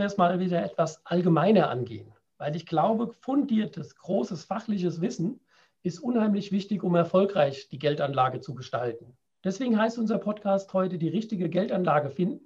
wir es mal wieder etwas allgemeiner angehen, weil ich glaube, fundiertes, großes fachliches Wissen ist unheimlich wichtig, um erfolgreich die Geldanlage zu gestalten. Deswegen heißt unser Podcast heute die richtige Geldanlage finden.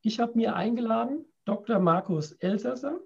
Ich habe mir eingeladen Dr. Markus Elsasser,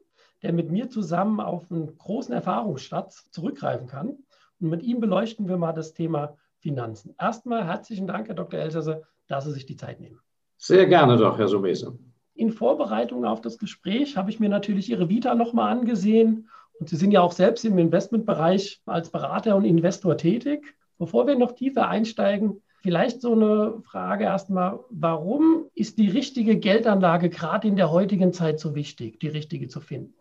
der mit mir zusammen auf einen großen Erfahrungsschatz zurückgreifen kann. Und mit ihm beleuchten wir mal das Thema Finanzen. Erstmal herzlichen Dank, Herr Dr. Elsasser, dass Sie sich die Zeit nehmen. Sehr gerne doch, Herr Sumese in Vorbereitung auf das Gespräch habe ich mir natürlich Ihre Vita nochmal angesehen. Und Sie sind ja auch selbst im Investmentbereich als Berater und Investor tätig. Bevor wir noch tiefer einsteigen, vielleicht so eine Frage erstmal, warum ist die richtige Geldanlage gerade in der heutigen Zeit so wichtig, die richtige zu finden?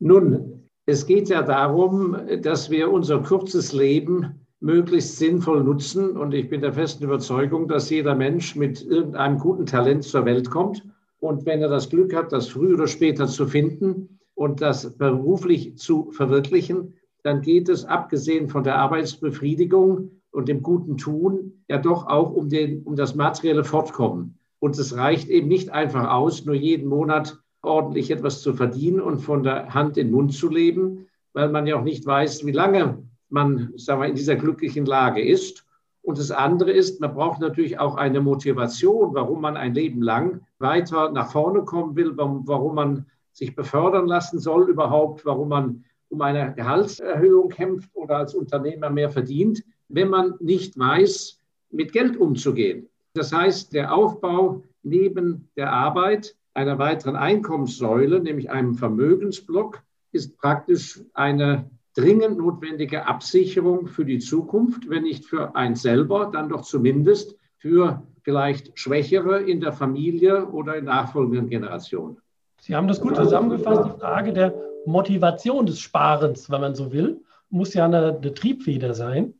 Nun, es geht ja darum, dass wir unser kurzes Leben möglichst sinnvoll nutzen. Und ich bin der festen Überzeugung, dass jeder Mensch mit irgendeinem guten Talent zur Welt kommt und wenn er das Glück hat, das früher oder später zu finden und das beruflich zu verwirklichen, dann geht es, abgesehen von der Arbeitsbefriedigung und dem guten Tun, ja doch auch um, den, um das materielle Fortkommen. Und es reicht eben nicht einfach aus, nur jeden Monat ordentlich etwas zu verdienen und von der Hand in den Mund zu leben, weil man ja auch nicht weiß, wie lange man sagen wir, in dieser glücklichen Lage ist. Und das andere ist, man braucht natürlich auch eine Motivation, warum man ein Leben lang weiter nach vorne kommen will, warum man sich befördern lassen soll überhaupt, warum man um eine Gehaltserhöhung kämpft oder als Unternehmer mehr verdient, wenn man nicht weiß, mit Geld umzugehen. Das heißt, der Aufbau neben der Arbeit einer weiteren Einkommenssäule, nämlich einem Vermögensblock, ist praktisch eine dringend notwendige Absicherung für die Zukunft, wenn nicht für eins selber, dann doch zumindest für vielleicht Schwächere in der Familie oder in nachfolgenden Generationen. Sie haben das gut zusammengefasst. Die Frage der Motivation des Sparens, wenn man so will, muss ja eine, eine Triebfeder sein.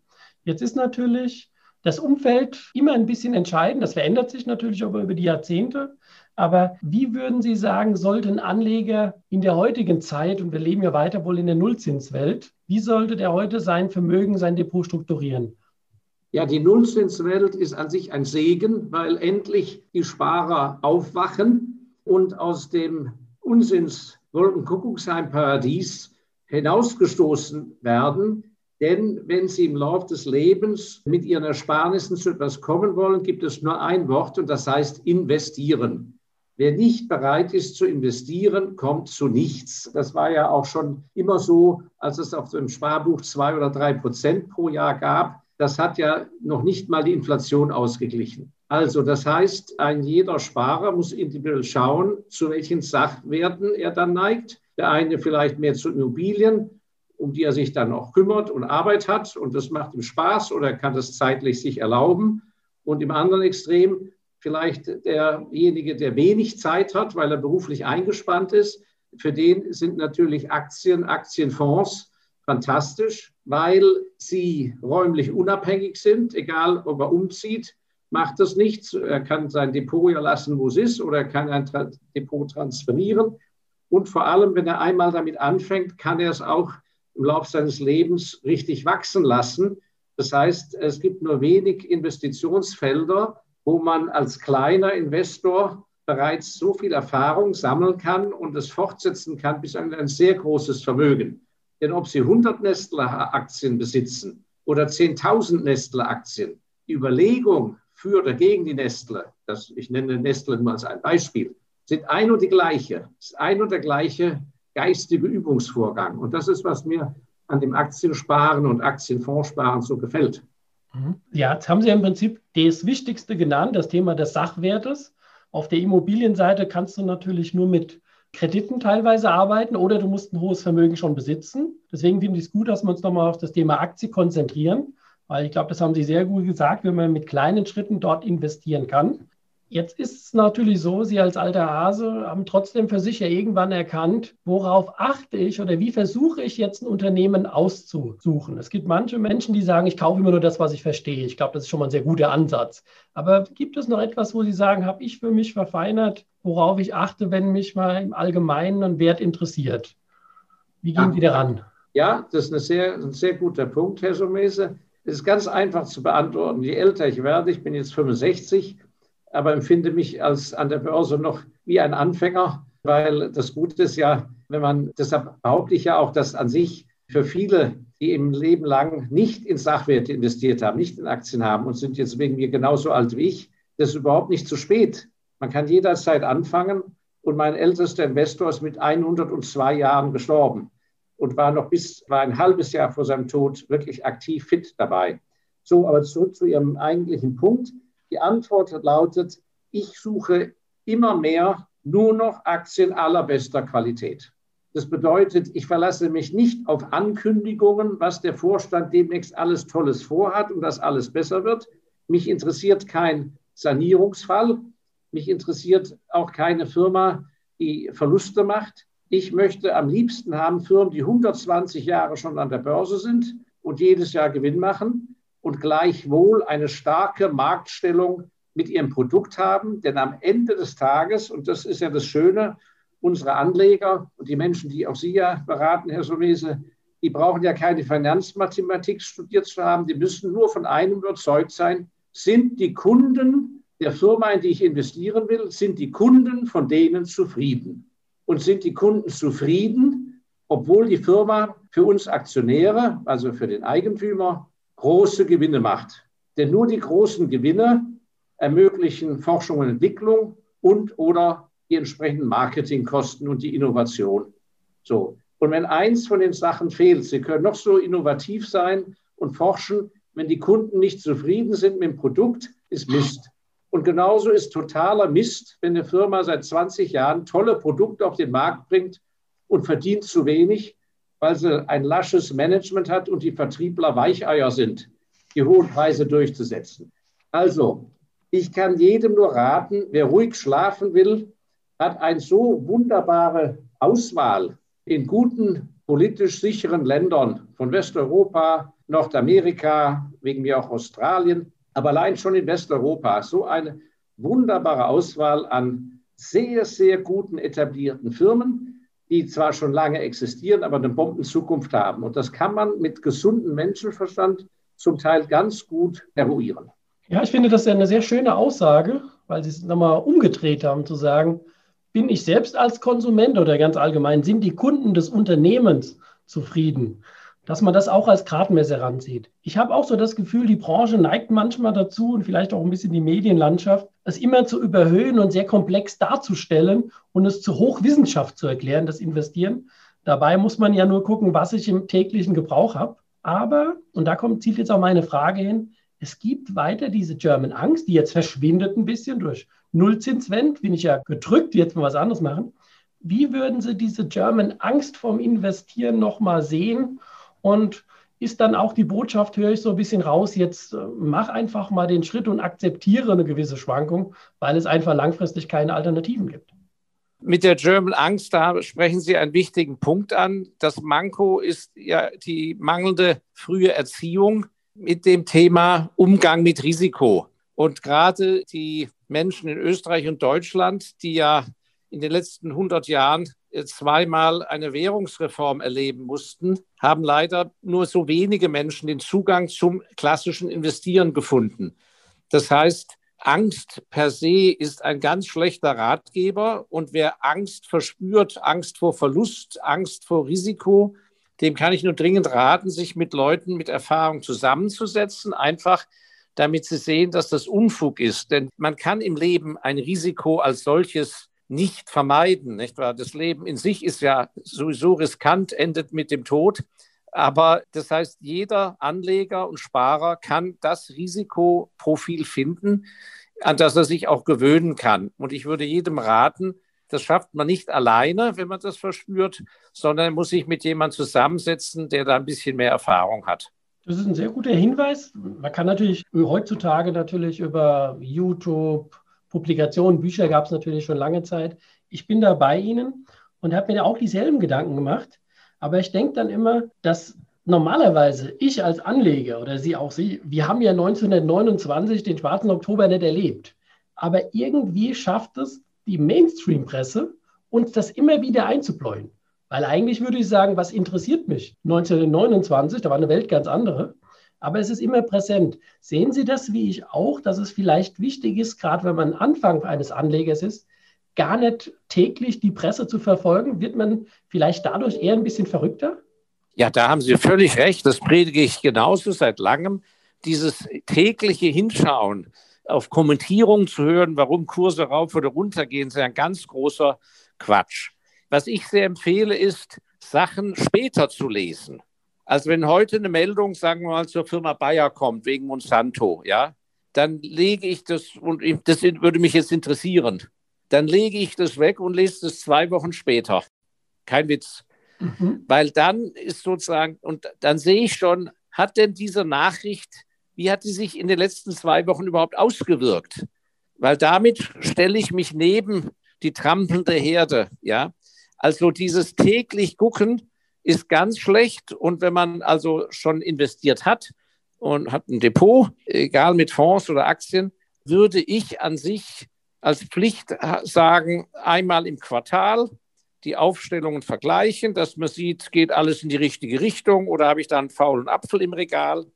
Jetzt ist natürlich das Umfeld immer ein bisschen entscheidend. Das verändert sich natürlich aber über die Jahrzehnte. Aber wie würden Sie sagen, sollten Anleger in der heutigen Zeit, und wir leben ja weiter wohl in der Nullzinswelt, wie sollte der heute sein Vermögen, sein Depot strukturieren? Ja, die Nullzinswelt ist an sich ein Segen, weil endlich die Sparer aufwachen und aus dem Unsinns Wolkenkuckucksheim-Paradies hinausgestoßen werden. Denn wenn Sie im Laufe des Lebens mit Ihren Ersparnissen zu etwas kommen wollen, gibt es nur ein Wort und das heißt investieren. Wer nicht bereit ist zu investieren, kommt zu nichts. Das war ja auch schon immer so, als es auf dem Sparbuch zwei oder drei Prozent pro Jahr gab. Das hat ja noch nicht mal die Inflation ausgeglichen. Also das heißt, ein jeder Sparer muss individuell schauen, zu welchen Sachwerten er dann neigt. Der eine vielleicht mehr zu Immobilien, um die er sich dann auch kümmert und Arbeit hat und das macht ihm Spaß oder er kann das zeitlich sich erlauben. Und im anderen Extrem vielleicht derjenige, der wenig Zeit hat, weil er beruflich eingespannt ist. Für den sind natürlich Aktien, Aktienfonds fantastisch, weil sie räumlich unabhängig sind. Egal, ob er umzieht, macht das nichts. Er kann sein Depot ja lassen, wo es ist, oder er kann ein Tra Depot transferieren. Und vor allem, wenn er einmal damit anfängt, kann er es auch im Laufe seines Lebens richtig wachsen lassen. Das heißt, es gibt nur wenig Investitionsfelder, wo man als kleiner Investor bereits so viel Erfahrung sammeln kann und es fortsetzen kann bis an ein sehr großes Vermögen. Denn ob Sie 100 Nestle-Aktien besitzen oder 10.000 Nestle-Aktien, die Überlegung für oder gegen die Nestle, das, ich nenne Nestle nur als ein Beispiel, sind ein und die gleiche. Ist ein und der gleiche geistige Übungsvorgang. Und das ist, was mir an dem Aktiensparen und Aktienfondssparen so gefällt. Mhm. Ja, jetzt haben Sie im Prinzip das Wichtigste genannt, das Thema des Sachwertes. Auf der Immobilienseite kannst du natürlich nur mit Krediten teilweise arbeiten oder du musst ein hohes Vermögen schon besitzen. Deswegen finde ich es gut, dass wir uns nochmal auf das Thema Aktie konzentrieren, weil ich glaube, das haben Sie sehr gut gesagt, wenn man mit kleinen Schritten dort investieren kann. Jetzt ist es natürlich so, Sie als alter Hase haben trotzdem für sich ja irgendwann erkannt, worauf achte ich oder wie versuche ich jetzt ein Unternehmen auszusuchen. Es gibt manche Menschen, die sagen, ich kaufe immer nur das, was ich verstehe. Ich glaube, das ist schon mal ein sehr guter Ansatz. Aber gibt es noch etwas, wo Sie sagen, habe ich für mich verfeinert, worauf ich achte, wenn mich mal im Allgemeinen ein Wert interessiert? Wie gehen ja. Sie daran? Ja, das ist sehr, ein sehr guter Punkt, Herr Somese. Es ist ganz einfach zu beantworten. Je älter ich werde, ich bin jetzt 65, aber empfinde mich als an der Börse noch wie ein Anfänger, weil das Gute ist ja, wenn man, deshalb behaupte ich ja auch, dass an sich für viele, die im Leben lang nicht in Sachwerte investiert haben, nicht in Aktien haben und sind jetzt wegen mir genauso alt wie ich, das ist überhaupt nicht zu spät. Man kann jederzeit anfangen und mein ältester Investor ist mit 102 Jahren gestorben und war noch bis, war ein halbes Jahr vor seinem Tod wirklich aktiv fit dabei. So, aber zurück zu Ihrem eigentlichen Punkt. Die Antwort lautet, ich suche immer mehr nur noch Aktien allerbester Qualität. Das bedeutet, ich verlasse mich nicht auf Ankündigungen, was der Vorstand demnächst alles Tolles vorhat und dass alles besser wird. Mich interessiert kein Sanierungsfall. Mich interessiert auch keine Firma, die Verluste macht. Ich möchte am liebsten haben Firmen, die 120 Jahre schon an der Börse sind und jedes Jahr Gewinn machen und gleichwohl eine starke Marktstellung mit ihrem Produkt haben. Denn am Ende des Tages, und das ist ja das Schöne, unsere Anleger und die Menschen, die auch Sie ja beraten, Herr Somese, die brauchen ja keine Finanzmathematik studiert zu haben. Die müssen nur von einem überzeugt sein, sind die Kunden der Firma, in die ich investieren will, sind die Kunden von denen zufrieden. Und sind die Kunden zufrieden, obwohl die Firma für uns Aktionäre, also für den Eigentümer, große Gewinne macht. Denn nur die großen Gewinne ermöglichen Forschung und Entwicklung und oder die entsprechenden Marketingkosten und die Innovation. So. Und wenn eins von den Sachen fehlt, Sie können noch so innovativ sein und forschen, wenn die Kunden nicht zufrieden sind mit dem Produkt, ist Mist. Und genauso ist totaler Mist, wenn eine Firma seit 20 Jahren tolle Produkte auf den Markt bringt und verdient zu wenig, weil sie ein lasches Management hat und die Vertriebler Weicheier sind, die hohen Preise durchzusetzen. Also, ich kann jedem nur raten, wer ruhig schlafen will, hat eine so wunderbare Auswahl in guten, politisch sicheren Ländern von Westeuropa, Nordamerika, wegen mir auch Australien, aber allein schon in Westeuropa so eine wunderbare Auswahl an sehr, sehr guten etablierten Firmen, die zwar schon lange existieren, aber eine Bombenzukunft haben. Und das kann man mit gesundem Menschenverstand zum Teil ganz gut eruieren. Ja, ich finde das ja eine sehr schöne Aussage, weil Sie es nochmal umgedreht haben, zu sagen, bin ich selbst als Konsument oder ganz allgemein, sind die Kunden des Unternehmens zufrieden? dass man das auch als Gradmesser ranzieht. Ich habe auch so das Gefühl, die Branche neigt manchmal dazu und vielleicht auch ein bisschen die Medienlandschaft, es immer zu überhöhen und sehr komplex darzustellen und es zu Hochwissenschaft zu erklären, das Investieren. Dabei muss man ja nur gucken, was ich im täglichen Gebrauch habe. Aber, und da kommt, zielt jetzt auch meine Frage hin, es gibt weiter diese German Angst, die jetzt verschwindet ein bisschen durch Nullzinswend, bin ich ja gedrückt, jetzt mal was anderes machen. Wie würden Sie diese German Angst vom Investieren nochmal sehen? Und ist dann auch die Botschaft, höre ich so ein bisschen raus, jetzt äh, mach einfach mal den Schritt und akzeptiere eine gewisse Schwankung, weil es einfach langfristig keine Alternativen gibt. Mit der German Angst, da sprechen Sie einen wichtigen Punkt an. Das Manko ist ja die mangelnde frühe Erziehung mit dem Thema Umgang mit Risiko. Und gerade die Menschen in Österreich und Deutschland, die ja in den letzten 100 Jahren zweimal eine Währungsreform erleben mussten, haben leider nur so wenige Menschen den Zugang zum klassischen Investieren gefunden. Das heißt, Angst per se ist ein ganz schlechter Ratgeber und wer Angst verspürt, Angst vor Verlust, Angst vor Risiko, dem kann ich nur dringend raten, sich mit Leuten mit Erfahrung zusammenzusetzen, einfach damit sie sehen, dass das Unfug ist. Denn man kann im Leben ein Risiko als solches nicht vermeiden. Nicht wahr? Das Leben in sich ist ja sowieso riskant, endet mit dem Tod. Aber das heißt, jeder Anleger und Sparer kann das Risikoprofil finden, an das er sich auch gewöhnen kann. Und ich würde jedem raten, das schafft man nicht alleine, wenn man das verspürt, sondern muss sich mit jemandem zusammensetzen, der da ein bisschen mehr Erfahrung hat. Das ist ein sehr guter Hinweis. Man kann natürlich heutzutage natürlich über YouTube, Publikationen, Bücher gab es natürlich schon lange Zeit. Ich bin da bei Ihnen und habe mir auch dieselben Gedanken gemacht. Aber ich denke dann immer, dass normalerweise ich als Anleger oder Sie auch Sie, wir haben ja 1929 den schwarzen Oktober nicht erlebt. Aber irgendwie schafft es die Mainstream-Presse, uns das immer wieder einzubläuen. Weil eigentlich würde ich sagen, was interessiert mich? 1929, da war eine Welt ganz andere. Aber es ist immer präsent. Sehen Sie das wie ich auch, dass es vielleicht wichtig ist, gerade wenn man Anfang eines Anlegers ist, gar nicht täglich die Presse zu verfolgen? Wird man vielleicht dadurch eher ein bisschen verrückter? Ja, da haben Sie völlig recht. Das predige ich genauso seit langem. Dieses tägliche Hinschauen, auf Kommentierungen zu hören, warum Kurse rauf oder runter gehen, ist ein ganz großer Quatsch. Was ich sehr empfehle, ist, Sachen später zu lesen. Also wenn heute eine Meldung, sagen wir mal, zur Firma Bayer kommt, wegen Monsanto, ja, dann lege ich das, und das würde mich jetzt interessieren, dann lege ich das weg und lese es zwei Wochen später. Kein Witz. Mhm. Weil dann ist sozusagen, und dann sehe ich schon, hat denn diese Nachricht, wie hat die sich in den letzten zwei Wochen überhaupt ausgewirkt? Weil damit stelle ich mich neben die trampelnde Herde, ja. Also dieses täglich gucken ist ganz schlecht. Und wenn man also schon investiert hat und hat ein Depot, egal mit Fonds oder Aktien, würde ich an sich als Pflicht sagen, einmal im Quartal die Aufstellungen vergleichen, dass man sieht, geht alles in die richtige Richtung oder habe ich da einen faulen Apfel im Regal.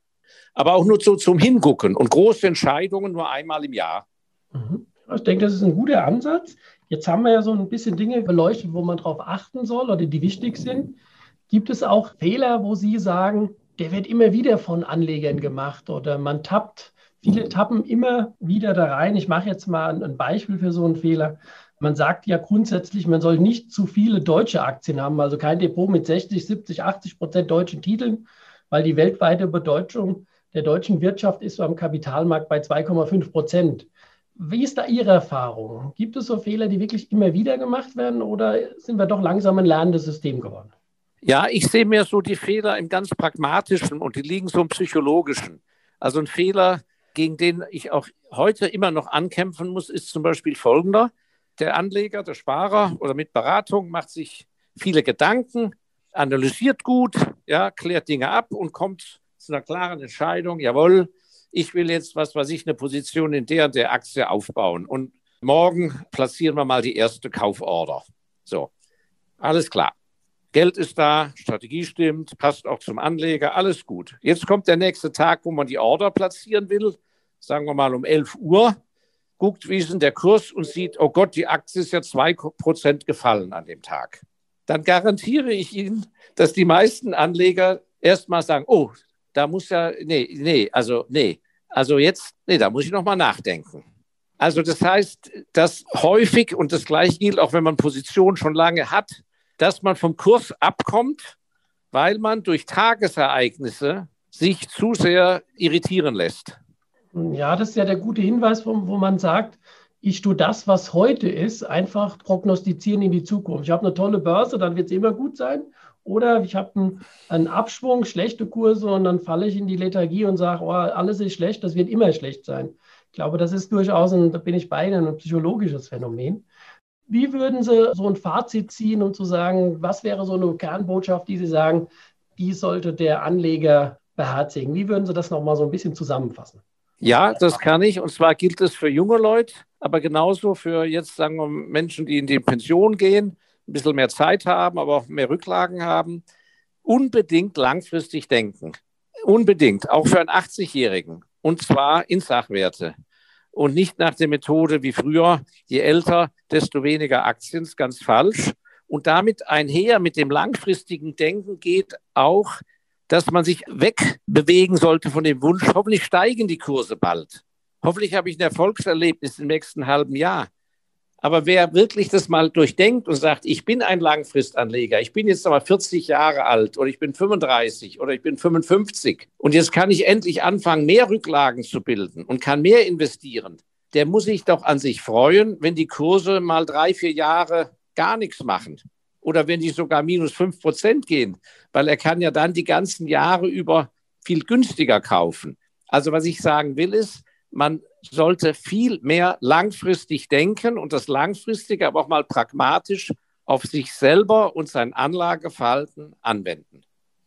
Aber auch nur so zum Hingucken und große Entscheidungen nur einmal im Jahr. Mhm. Ich denke, das ist ein guter Ansatz. Jetzt haben wir ja so ein bisschen Dinge beleuchtet, wo man darauf achten soll oder die wichtig sind. Gibt es auch Fehler, wo Sie sagen, der wird immer wieder von Anlegern gemacht oder man tappt, viele tappen immer wieder da rein. Ich mache jetzt mal ein Beispiel für so einen Fehler. Man sagt ja grundsätzlich, man soll nicht zu viele deutsche Aktien haben, also kein Depot mit 60, 70, 80 Prozent deutschen Titeln, weil die weltweite Bedeutung der deutschen Wirtschaft ist am Kapitalmarkt bei 2,5 Prozent. Wie ist da Ihre Erfahrung? Gibt es so Fehler, die wirklich immer wieder gemacht werden oder sind wir doch langsam ein lernendes System geworden? Ja, ich sehe mir so die Fehler im ganz pragmatischen und die liegen so im psychologischen. Also ein Fehler, gegen den ich auch heute immer noch ankämpfen muss, ist zum Beispiel folgender. Der Anleger, der Sparer oder mit Beratung macht sich viele Gedanken, analysiert gut, ja, klärt Dinge ab und kommt zu einer klaren Entscheidung, jawohl, ich will jetzt, was weiß ich, eine Position in der und der Aktie aufbauen. Und morgen platzieren wir mal die erste Kauforder. So, alles klar. Geld ist da, Strategie stimmt, passt auch zum Anleger, alles gut. Jetzt kommt der nächste Tag, wo man die Order platzieren will, sagen wir mal um 11 Uhr, guckt, wie ist denn der Kurs und sieht, oh Gott, die Aktie ist ja 2% gefallen an dem Tag. Dann garantiere ich Ihnen, dass die meisten Anleger erstmal sagen, oh, da muss ja, nee, nee, also nee, also jetzt, nee, da muss ich nochmal nachdenken. Also das heißt, dass häufig, und das gleiche gilt auch, wenn man Position schon lange hat, dass man vom Kurs abkommt, weil man durch Tagesereignisse sich zu sehr irritieren lässt. Ja, das ist ja der gute Hinweis, wo, wo man sagt, ich tue das, was heute ist, einfach prognostizieren in die Zukunft. Ich habe eine tolle Börse, dann wird es immer gut sein. Oder ich habe einen, einen, Abschwung, schlechte Kurse und dann falle ich in die Lethargie und sage, oh, alles ist schlecht, das wird immer schlecht sein. Ich glaube, das ist durchaus, ein, da bin ich bei Ihnen, ein psychologisches Phänomen. Wie würden Sie so ein Fazit ziehen, um zu sagen, was wäre so eine Kernbotschaft, die Sie sagen, die sollte der Anleger beherzigen? Wie würden Sie das nochmal so ein bisschen zusammenfassen? Ja, das kann ich. Und zwar gilt es für junge Leute, aber genauso für jetzt, sagen wir, Menschen, die in die Pension gehen, ein bisschen mehr Zeit haben, aber auch mehr Rücklagen haben. Unbedingt langfristig denken. Unbedingt, auch für einen 80-Jährigen. Und zwar in Sachwerte und nicht nach der Methode wie früher, je älter, desto weniger Aktien, ist ganz falsch. Und damit einher mit dem langfristigen Denken geht auch, dass man sich wegbewegen sollte von dem Wunsch, hoffentlich steigen die Kurse bald. Hoffentlich habe ich ein Erfolgserlebnis im nächsten halben Jahr. Aber wer wirklich das mal durchdenkt und sagt, ich bin ein Langfristanleger, ich bin jetzt aber 40 Jahre alt oder ich bin 35 oder ich bin 55 und jetzt kann ich endlich anfangen, mehr Rücklagen zu bilden und kann mehr investieren, der muss sich doch an sich freuen, wenn die Kurse mal drei, vier Jahre gar nichts machen oder wenn die sogar minus fünf Prozent gehen, weil er kann ja dann die ganzen Jahre über viel günstiger kaufen. Also was ich sagen will ist, man sollte viel mehr langfristig denken und das langfristige, aber auch mal pragmatisch auf sich selber und sein Anlageverhalten anwenden.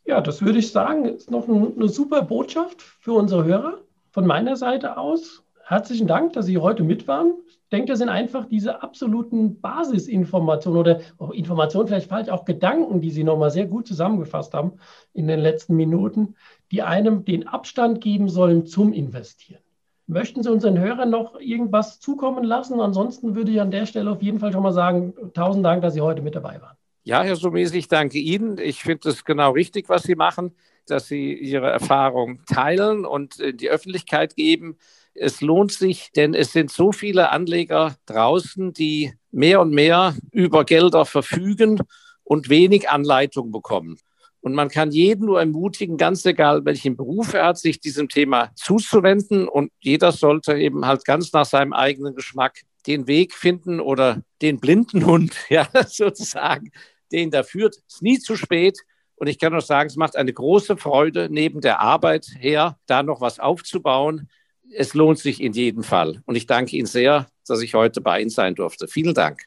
Ja, das würde ich sagen, ist noch eine super Botschaft für unsere Hörer. Von meiner Seite aus herzlichen Dank, dass Sie heute mit waren. Ich denke, das sind einfach diese absoluten Basisinformationen oder auch Informationen, vielleicht falsch, auch Gedanken, die Sie nochmal sehr gut zusammengefasst haben in den letzten Minuten, die einem den Abstand geben sollen zum Investieren. Möchten Sie unseren Hörern noch irgendwas zukommen lassen? Ansonsten würde ich an der Stelle auf jeden Fall schon mal sagen, tausend Dank, dass Sie heute mit dabei waren. Ja, Herr Sumes, ich danke Ihnen. Ich finde es genau richtig, was Sie machen, dass Sie Ihre Erfahrung teilen und in die Öffentlichkeit geben. Es lohnt sich, denn es sind so viele Anleger draußen, die mehr und mehr über Gelder verfügen und wenig Anleitung bekommen. Und man kann jeden nur ermutigen, ganz egal welchen Beruf er hat, sich diesem Thema zuzuwenden. Und jeder sollte eben halt ganz nach seinem eigenen Geschmack den Weg finden oder den blinden Hund, ja, sozusagen, den da führt. Es ist nie zu spät. Und ich kann nur sagen, es macht eine große Freude, neben der Arbeit her, da noch was aufzubauen. Es lohnt sich in jedem Fall. Und ich danke Ihnen sehr, dass ich heute bei Ihnen sein durfte. Vielen Dank.